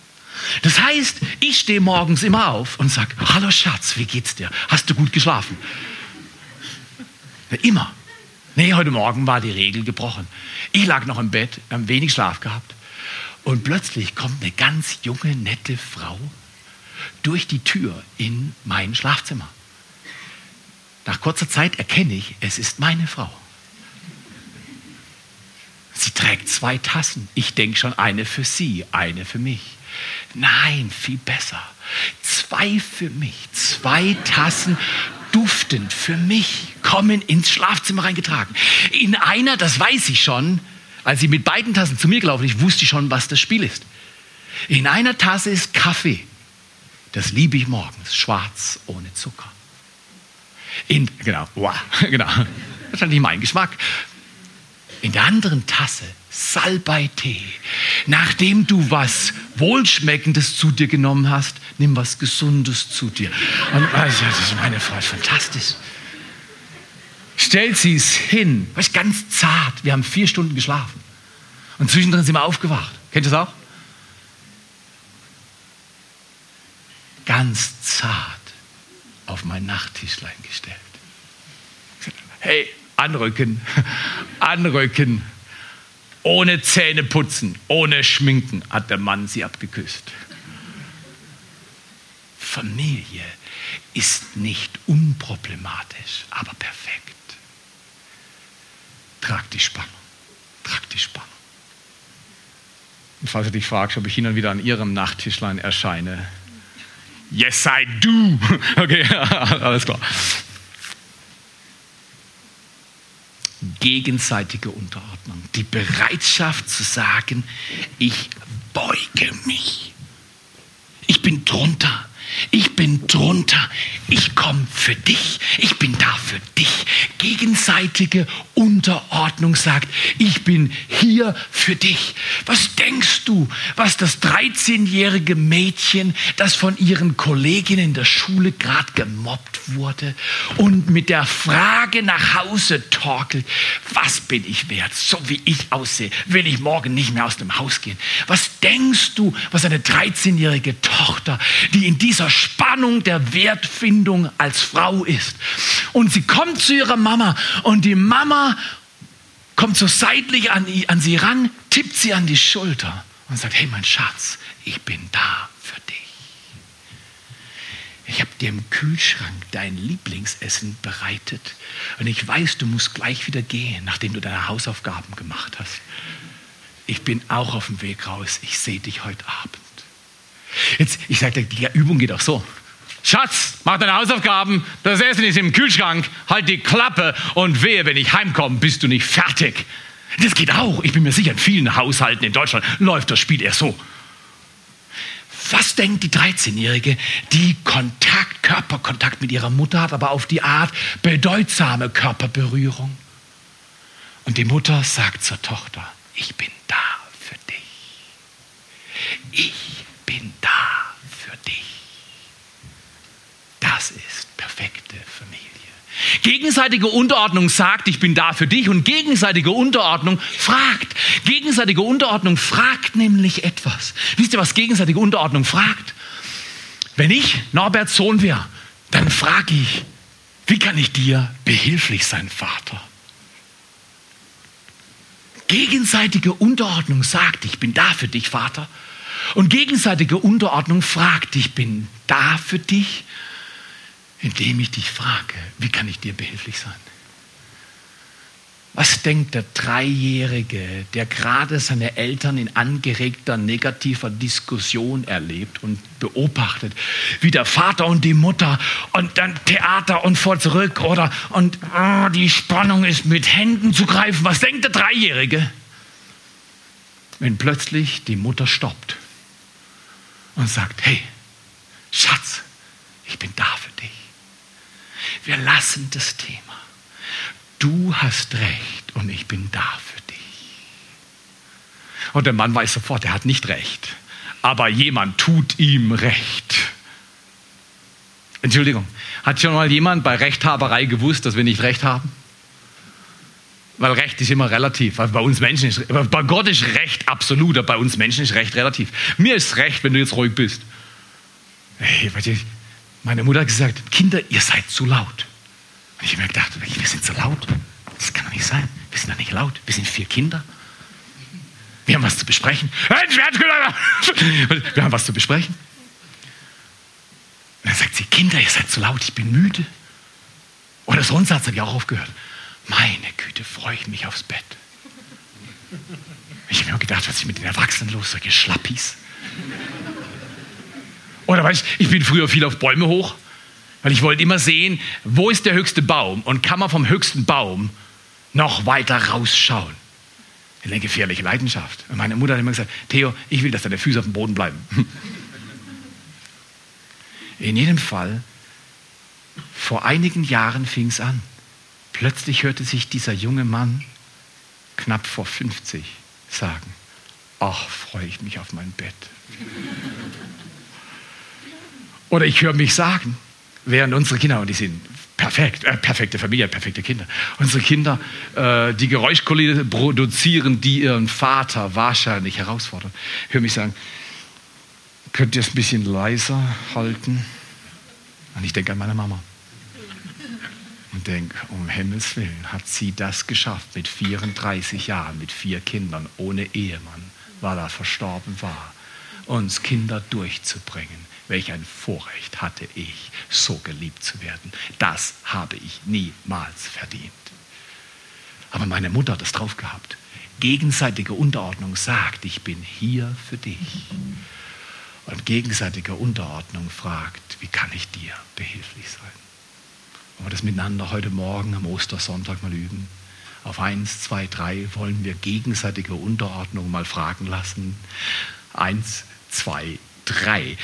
Speaker 2: Das heißt, ich stehe morgens immer auf und sage, hallo Schatz, wie geht's dir? Hast du gut geschlafen? Immer. Nee, heute Morgen war die Regel gebrochen. Ich lag noch im Bett, ein wenig Schlaf gehabt. Und plötzlich kommt eine ganz junge, nette Frau durch die Tür in mein Schlafzimmer. Nach kurzer Zeit erkenne ich, es ist meine Frau. Sie trägt zwei Tassen. Ich denke schon eine für sie, eine für mich. Nein, viel besser. Zwei für mich. Zwei Tassen duftend für mich kommen ins Schlafzimmer reingetragen. In einer, das weiß ich schon, als sie mit beiden Tassen zu mir gelaufen ist, wusste ich schon, was das Spiel ist. In einer Tasse ist Kaffee. Das liebe ich morgens, schwarz ohne Zucker. In, genau, wow, (laughs) genau. Das ist nicht mein Geschmack. In der anderen Tasse Salbei-Tee. Nachdem du was Wohlschmeckendes zu dir genommen hast, nimm was Gesundes zu dir. Und, also, das ist meine Frau, fantastisch. stellt sie es hin. Weißt, ganz zart. Wir haben vier Stunden geschlafen. Und zwischendrin sind wir aufgewacht. Kennt ihr das auch? Ganz zart auf mein Nachttischlein gestellt. Hey, anrücken, (laughs) anrücken. Ohne Zähne putzen, ohne Schminken hat der Mann sie abgeküsst. Familie ist nicht unproblematisch, aber perfekt. Trag die Spannung, trag die Spannung. Und falls du dich fragst, ob ich hin und wieder an ihrem Nachttischlein erscheine, yes I do. (laughs) Okay, (laughs) alles klar. gegenseitige Unterordnung, die Bereitschaft zu sagen, ich beuge mich. Ich bin drunter. Ich bin drunter. Ich komme für dich. Ich bin da für dich. Gegenseitige Unterordnung sagt, ich bin hier für dich. Was denkst du, was das 13-jährige Mädchen, das von ihren Kolleginnen in der Schule gerade gemobbt wurde und mit der Frage nach Hause torkelt, was bin ich wert, so wie ich aussehe, will ich morgen nicht mehr aus dem Haus gehen. Was denkst du, was eine 13-jährige Tochter, die in dieser Spannung der Wertfindung als Frau ist und sie kommt zu ihrer Mama und die Mama kommt so seitlich an, an sie ran, tippt sie an die Schulter und sagt, hey mein Schatz, ich bin da für dich. Ich habe dir im Kühlschrank dein Lieblingsessen bereitet und ich weiß, du musst gleich wieder gehen, nachdem du deine Hausaufgaben gemacht hast. Ich bin auch auf dem Weg raus. Ich sehe dich heute Abend. Jetzt, ich sage, die Übung geht auch so. Schatz, mach deine Hausaufgaben, das Essen ist im Kühlschrank, halt die Klappe und wehe, wenn ich heimkomme, bist du nicht fertig. Das geht auch. Ich bin mir sicher, in vielen Haushalten in Deutschland läuft das Spiel eher so. Was denkt die 13-Jährige, die Kontakt, Körperkontakt mit ihrer Mutter hat, aber auf die Art bedeutsame Körperberührung? Und die Mutter sagt zur Tochter, ich bin da für dich. Ich bin da für dich. Das ist perfekte Familie. Gegenseitige Unterordnung sagt, ich bin da für dich und gegenseitige Unterordnung fragt. Gegenseitige Unterordnung fragt nämlich etwas. Wisst ihr, was gegenseitige Unterordnung fragt? Wenn ich Norberts Sohn wäre, dann frage ich, wie kann ich dir behilflich sein, Vater? Gegenseitige Unterordnung sagt, ich bin da für dich, Vater. Und gegenseitige Unterordnung fragt, ich bin da für dich indem ich dich frage, wie kann ich dir behilflich sein? Was denkt der Dreijährige, der gerade seine Eltern in angeregter negativer Diskussion erlebt und beobachtet, wie der Vater und die Mutter und dann Theater und vor zurück oder und oh, die Spannung ist mit Händen zu greifen. Was denkt der Dreijährige, wenn plötzlich die Mutter stoppt und sagt, hey, Schatz, ich bin da für dich. Wir lassen das Thema. Du hast recht und ich bin da für dich. Und der Mann weiß sofort, er hat nicht recht. Aber jemand tut ihm recht. Entschuldigung, hat schon mal jemand bei Rechthaberei gewusst, dass wir nicht recht haben? Weil Recht ist immer relativ. Also bei uns Menschen ist, bei Gott ist Recht absolut, aber bei uns Menschen ist Recht relativ. Mir ist Recht, wenn du jetzt ruhig bist. Hey, meine Mutter hat gesagt, Kinder, ihr seid zu laut. Und ich habe mir gedacht, wir sind zu laut. Das kann doch nicht sein. Wir sind doch nicht laut. Wir sind vier Kinder. Wir haben was zu besprechen. (laughs) Wir haben was zu besprechen. Und dann sagt sie, Kinder, ihr seid zu laut, ich bin müde. Oder so ein Satz hat ja auch aufgehört. Meine Güte, freue ich mich aufs Bett. Ich habe mir gedacht, was ist mit den Erwachsenen los, solche Schlappis. Oder weißt ich bin früher viel auf Bäume hoch, weil ich wollte immer sehen, wo ist der höchste Baum und kann man vom höchsten Baum noch weiter rausschauen. Eine gefährliche Leidenschaft. Und meine Mutter hat immer gesagt, Theo, ich will, dass deine Füße auf dem Boden bleiben. (laughs) In jedem Fall, vor einigen Jahren fing es an. Plötzlich hörte sich dieser junge Mann, knapp vor 50, sagen, ach, freue ich mich auf mein Bett. (laughs) Oder ich höre mich sagen, während unsere Kinder, und die sind perfekt, äh, perfekte Familie, perfekte Kinder. Unsere Kinder, äh, die Geräuschkulisse produzieren, die ihren Vater wahrscheinlich herausfordern. Hör mich sagen, könnt ihr es ein bisschen leiser halten? Und ich denke an meine Mama. Und denke, um Himmels Willen hat sie das geschafft mit 34 Jahren, mit vier Kindern, ohne Ehemann, weil er verstorben war, uns Kinder durchzubringen. Welch ein Vorrecht hatte ich, so geliebt zu werden. Das habe ich niemals verdient. Aber meine Mutter hat es drauf gehabt. Gegenseitige Unterordnung sagt, ich bin hier für dich. Und gegenseitige Unterordnung fragt, wie kann ich dir behilflich sein? Wollen wir das miteinander heute Morgen am Ostersonntag mal üben? Auf eins, zwei, drei wollen wir gegenseitige Unterordnung mal fragen lassen. Eins, zwei, drei.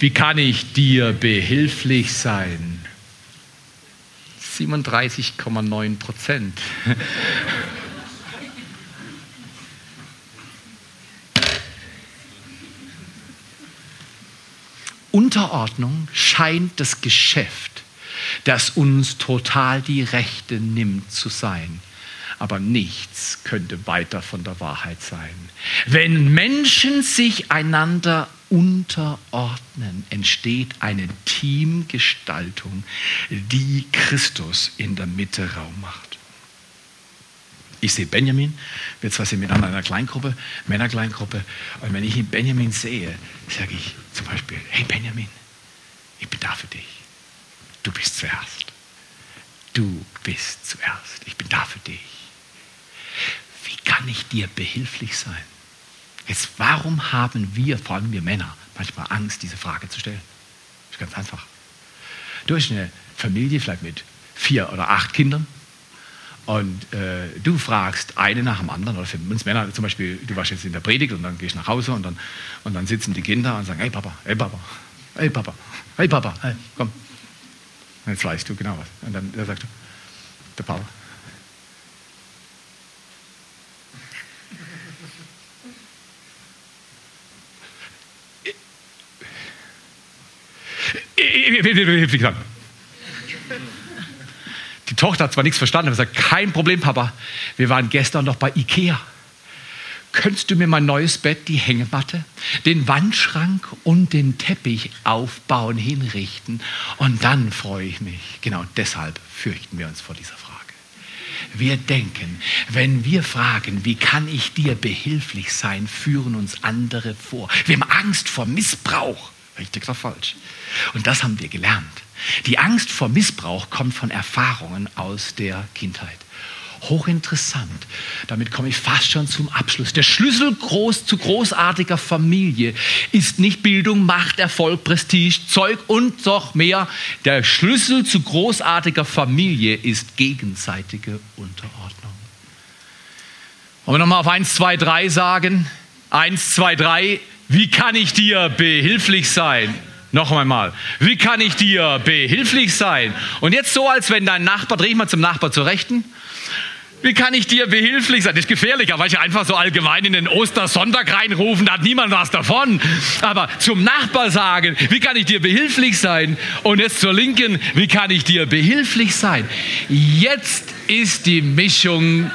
Speaker 2: Wie kann ich dir behilflich sein? 37,9 Prozent. Unterordnung scheint das Geschäft, das uns total die Rechte nimmt zu sein aber nichts könnte weiter von der Wahrheit sein. Wenn Menschen sich einander unterordnen, entsteht eine Teamgestaltung, die Christus in der Mitte Raum macht. Ich sehe Benjamin, wir zwei sind miteinander in einer Kleingruppe, Männerkleingruppe. Und wenn ich Benjamin sehe, sage ich zum Beispiel, hey Benjamin, ich bin da für dich. Du bist zuerst. Du bist zuerst. Ich bin da für dich kann ich dir behilflich sein? Jetzt, warum haben wir, vor allem wir Männer, manchmal Angst, diese Frage zu stellen? Das ist ganz einfach. Du hast eine Familie, vielleicht mit vier oder acht Kindern, und äh, du fragst eine nach dem anderen, oder für uns Männer zum Beispiel, du warst jetzt in der Predigt und dann gehst du nach Hause und dann, und dann sitzen die Kinder und sagen, hey Papa, hey Papa, hey Papa, hey Papa, hey, komm. Und jetzt weißt du genau was. Und dann sagt der Papa, Die Tochter hat zwar nichts verstanden, aber sagt, kein Problem, Papa. Wir waren gestern noch bei Ikea. Könntest du mir mein neues Bett, die Hängematte, den Wandschrank und den Teppich aufbauen, hinrichten? Und dann freue ich mich. Genau deshalb fürchten wir uns vor dieser Frage. Wir denken, wenn wir fragen, wie kann ich dir behilflich sein, führen uns andere vor. Wir haben Angst vor Missbrauch. Richtig oder falsch? Und das haben wir gelernt. Die Angst vor Missbrauch kommt von Erfahrungen aus der Kindheit. Hochinteressant. Damit komme ich fast schon zum Abschluss. Der Schlüssel groß, zu großartiger Familie ist nicht Bildung, Macht, Erfolg, Prestige, Zeug und noch mehr. Der Schlüssel zu großartiger Familie ist gegenseitige Unterordnung. Wollen wir nochmal auf 1, 2, 3 sagen? 1, 2, 3. Wie kann ich dir behilflich sein? Noch einmal, wie kann ich dir behilflich sein? Und jetzt so, als wenn dein Nachbar, dreh ich mal zum Nachbar zur Rechten. Wie kann ich dir behilflich sein? Das ist gefährlicher, weil ich einfach so allgemein in den Ostersonntag reinrufen, da hat niemand was davon. Aber zum Nachbar sagen, wie kann ich dir behilflich sein? Und jetzt zur Linken, wie kann ich dir behilflich sein? Jetzt ist die Mischung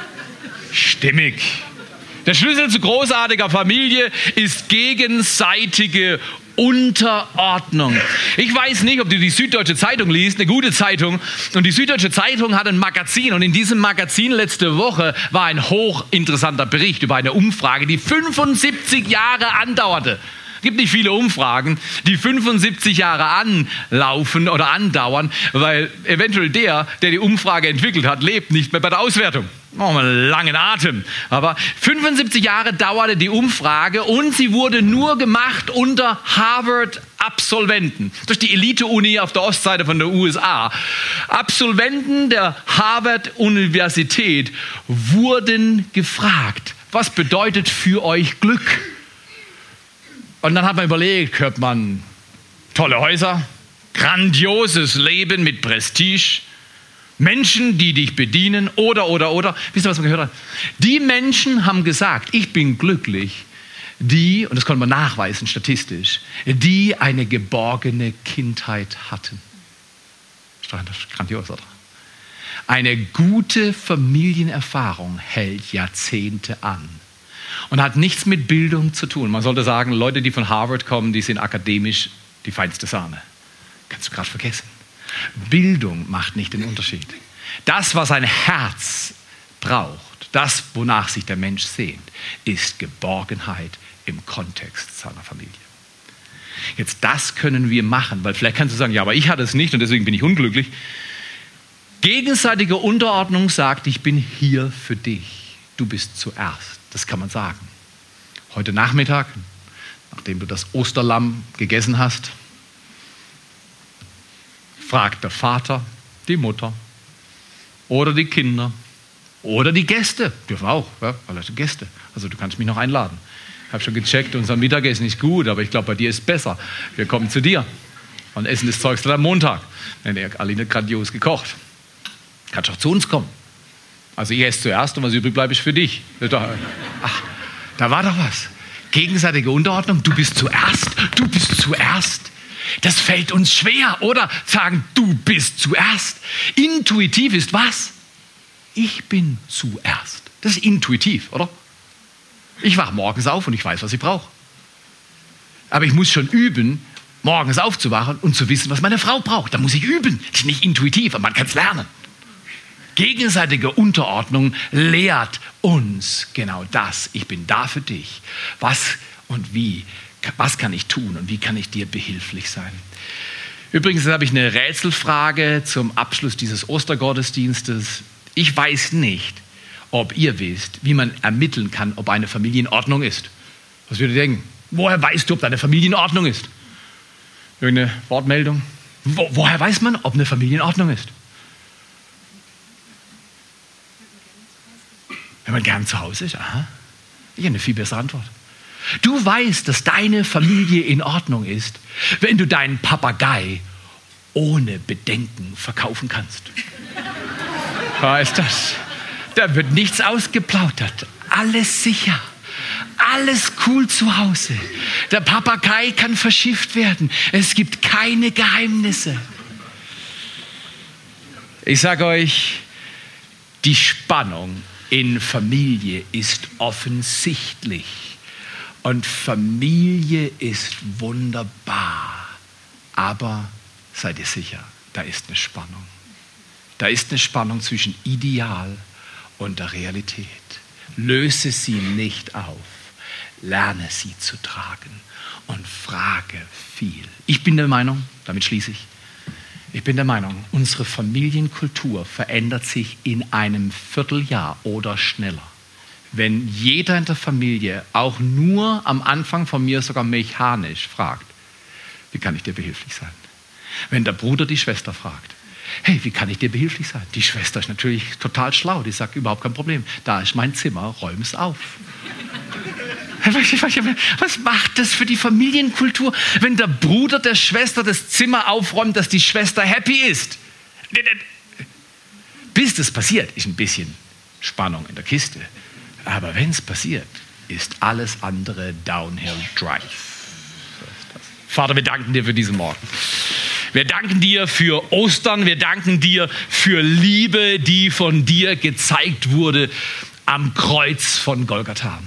Speaker 2: stimmig. Der Schlüssel zu großartiger Familie ist gegenseitige Unterordnung. Ich weiß nicht, ob du die Süddeutsche Zeitung liest, eine gute Zeitung. Und die Süddeutsche Zeitung hat ein Magazin. Und in diesem Magazin letzte Woche war ein hochinteressanter Bericht über eine Umfrage, die 75 Jahre andauerte. Es gibt nicht viele Umfragen, die 75 Jahre anlaufen oder andauern, weil eventuell der, der die Umfrage entwickelt hat, lebt nicht mehr bei der Auswertung. Oh, einen langen Atem. Aber 75 Jahre dauerte die Umfrage und sie wurde nur gemacht unter Harvard-Absolventen. Ist die Elite-Uni auf der Ostseite von der USA. Absolventen der Harvard-Universität wurden gefragt, was bedeutet für euch Glück? Und dann hat man überlegt, hört man tolle Häuser, grandioses Leben mit Prestige, Menschen, die dich bedienen oder, oder, oder. Wisst ihr, was man gehört hat? Die Menschen haben gesagt, ich bin glücklich, die, und das konnte man nachweisen statistisch, die eine geborgene Kindheit hatten. Grandios, oder? Eine gute Familienerfahrung hält Jahrzehnte an und hat nichts mit Bildung zu tun. Man sollte sagen, Leute, die von Harvard kommen, die sind akademisch die feinste Sahne. Kannst du gerade vergessen. Bildung macht nicht den Unterschied. Das, was ein Herz braucht, das, wonach sich der Mensch sehnt, ist Geborgenheit im Kontext seiner Familie. Jetzt das können wir machen, weil vielleicht kannst du sagen, ja, aber ich hatte es nicht und deswegen bin ich unglücklich. Gegenseitige Unterordnung sagt, ich bin hier für dich. Du bist zuerst. Das kann man sagen. Heute Nachmittag, nachdem du das Osterlamm gegessen hast, fragt der Vater die Mutter oder die Kinder oder die Gäste. Dürfen auch, ja, alle Gäste. Also du kannst mich noch einladen. Ich habe schon gecheckt, unser Mittagessen ist gut, aber ich glaube, bei dir ist besser. Wir kommen zu dir und essen das Zeugs dann am Montag. Er hat Aline grandios gekocht. Kannst auch zu uns kommen. Also ich esse zuerst und was übrig bleibt, ist für dich. Ach, da war doch was. Gegenseitige Unterordnung. Du bist zuerst. Du bist zuerst. Das fällt uns schwer, oder? Sagen, du bist zuerst. Intuitiv ist was? Ich bin zuerst. Das ist intuitiv, oder? Ich wache morgens auf und ich weiß, was ich brauche. Aber ich muss schon üben, morgens aufzuwachen und zu wissen, was meine Frau braucht. Da muss ich üben. Das ist nicht intuitiv, aber man kann es lernen. Gegenseitige Unterordnung lehrt uns genau das. Ich bin da für dich. Was und wie was kann ich tun und wie kann ich dir behilflich sein? Übrigens habe ich eine Rätselfrage zum Abschluss dieses Ostergottesdienstes. Ich weiß nicht, ob ihr wisst, wie man ermitteln kann, ob eine Familie in Ordnung ist. Was würdet ihr denken? Woher weißt du, ob deine Familie in Ordnung ist? Irgendeine Wortmeldung? Wo, woher weiß man, ob eine Familie in Ordnung ist? Wenn man gern zu Hause ist? Aha. Ich habe eine viel bessere Antwort. Du weißt, dass deine Familie in Ordnung ist, wenn du deinen Papagei ohne Bedenken verkaufen kannst. Ist das? Da wird nichts ausgeplaudert. Alles sicher. Alles cool zu Hause. Der Papagei kann verschifft werden. Es gibt keine Geheimnisse. Ich sage euch, die Spannung in Familie ist offensichtlich. Und Familie ist wunderbar. Aber seid ihr sicher, da ist eine Spannung. Da ist eine Spannung zwischen Ideal und der Realität. Löse sie nicht auf. Lerne sie zu tragen und frage viel. Ich bin der Meinung, damit schließe ich, ich bin der Meinung, unsere Familienkultur verändert sich in einem Vierteljahr oder schneller wenn jeder in der Familie auch nur am Anfang von mir sogar mechanisch fragt, wie kann ich dir behilflich sein? Wenn der Bruder die Schwester fragt, hey, wie kann ich dir behilflich sein? Die Schwester ist natürlich total schlau, die sagt überhaupt kein Problem. Da ist mein Zimmer, räum es auf. (laughs) Was macht das für die Familienkultur, wenn der Bruder der Schwester das Zimmer aufräumt, dass die Schwester happy ist? Bis das passiert, ist ein bisschen Spannung in der Kiste. Aber wenn es passiert, ist alles andere Downhill Drive. Vater, wir danken dir für diesen Morgen. Wir danken dir für Ostern. Wir danken dir für Liebe, die von dir gezeigt wurde am Kreuz von Golgatha.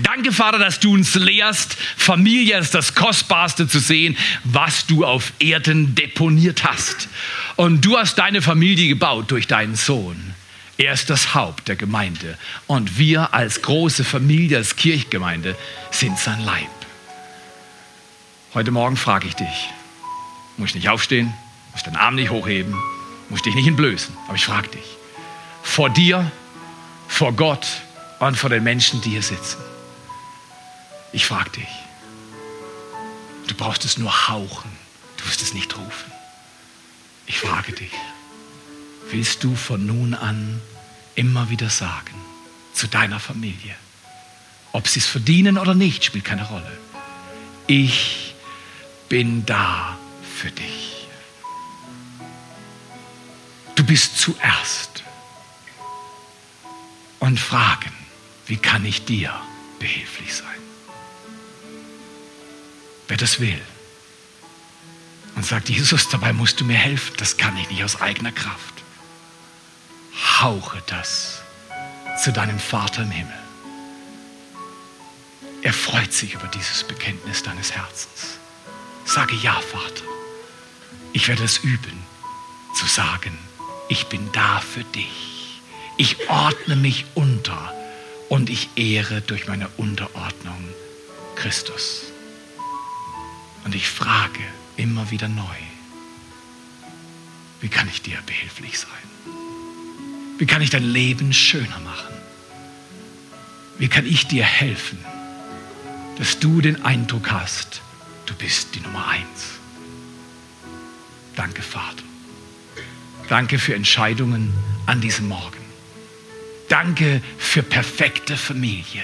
Speaker 2: Danke, Vater, dass du uns lehrst, Familie ist das Kostbarste zu sehen, was du auf Erden deponiert hast. Und du hast deine Familie gebaut durch deinen Sohn. Er ist das Haupt der Gemeinde und wir als große Familie, als Kirchgemeinde sind sein Leib. Heute Morgen frage ich dich, muss ich nicht aufstehen, muss ich den Arm nicht hochheben, muss ich dich nicht entblößen, aber ich frage dich, vor dir, vor Gott und vor den Menschen, die hier sitzen. Ich frage dich, du brauchst es nur hauchen, du wirst es nicht rufen. Ich frage dich, willst du von nun an immer wieder sagen zu deiner Familie, ob sie es verdienen oder nicht, spielt keine Rolle. Ich bin da für dich. Du bist zuerst. Und fragen, wie kann ich dir behilflich sein? Wer das will und sagt, Jesus, dabei musst du mir helfen, das kann ich nicht aus eigener Kraft. Hauche das zu deinem Vater im Himmel. Er freut sich über dieses Bekenntnis deines Herzens. Sage ja, Vater. Ich werde es üben, zu sagen, ich bin da für dich. Ich ordne mich unter und ich ehre durch meine Unterordnung Christus. Und ich frage immer wieder neu, wie kann ich dir behilflich sein? Wie kann ich dein Leben schöner machen? Wie kann ich dir helfen, dass du den Eindruck hast, du bist die Nummer eins? Danke, Vater. Danke für Entscheidungen an diesem Morgen. Danke für perfekte Familie.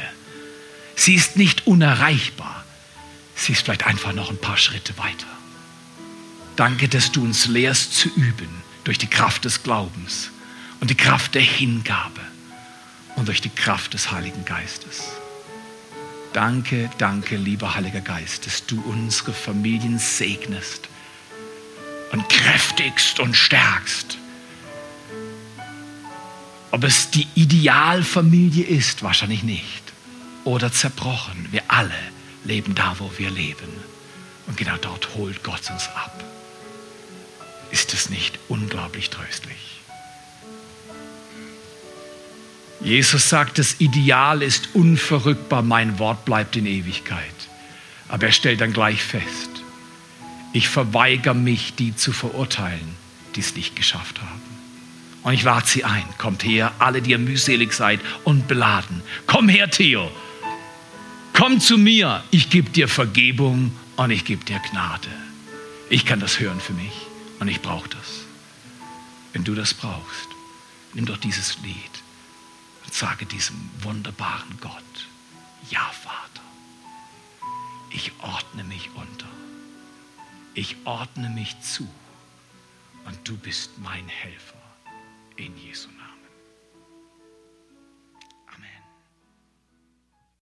Speaker 2: Sie ist nicht unerreichbar. Sie ist vielleicht einfach noch ein paar Schritte weiter. Danke, dass du uns lehrst zu üben durch die Kraft des Glaubens und die Kraft der Hingabe und durch die Kraft des Heiligen Geistes. Danke, danke, lieber Heiliger Geist, dass du unsere Familien segnest und kräftigst und stärkst. Ob es die Idealfamilie ist, wahrscheinlich nicht. Oder zerbrochen. Wir alle leben da, wo wir leben. Und genau dort holt Gott uns ab. Ist es nicht unglaublich tröstlich? Jesus sagt, das Ideal ist unverrückbar, mein Wort bleibt in Ewigkeit. Aber er stellt dann gleich fest, ich verweigere mich, die zu verurteilen, die es nicht geschafft haben. Und ich lade sie ein. Kommt her, alle, die ihr mühselig seid und beladen. Komm her, Theo. Komm zu mir. Ich gebe dir Vergebung und ich gebe dir Gnade. Ich kann das hören für mich und ich brauche das. Wenn du das brauchst, nimm doch dieses Lied sage diesem wunderbaren Gott, ja Vater, ich ordne mich unter ich ordne mich zu und du bist mein Helfer in Jesu Namen.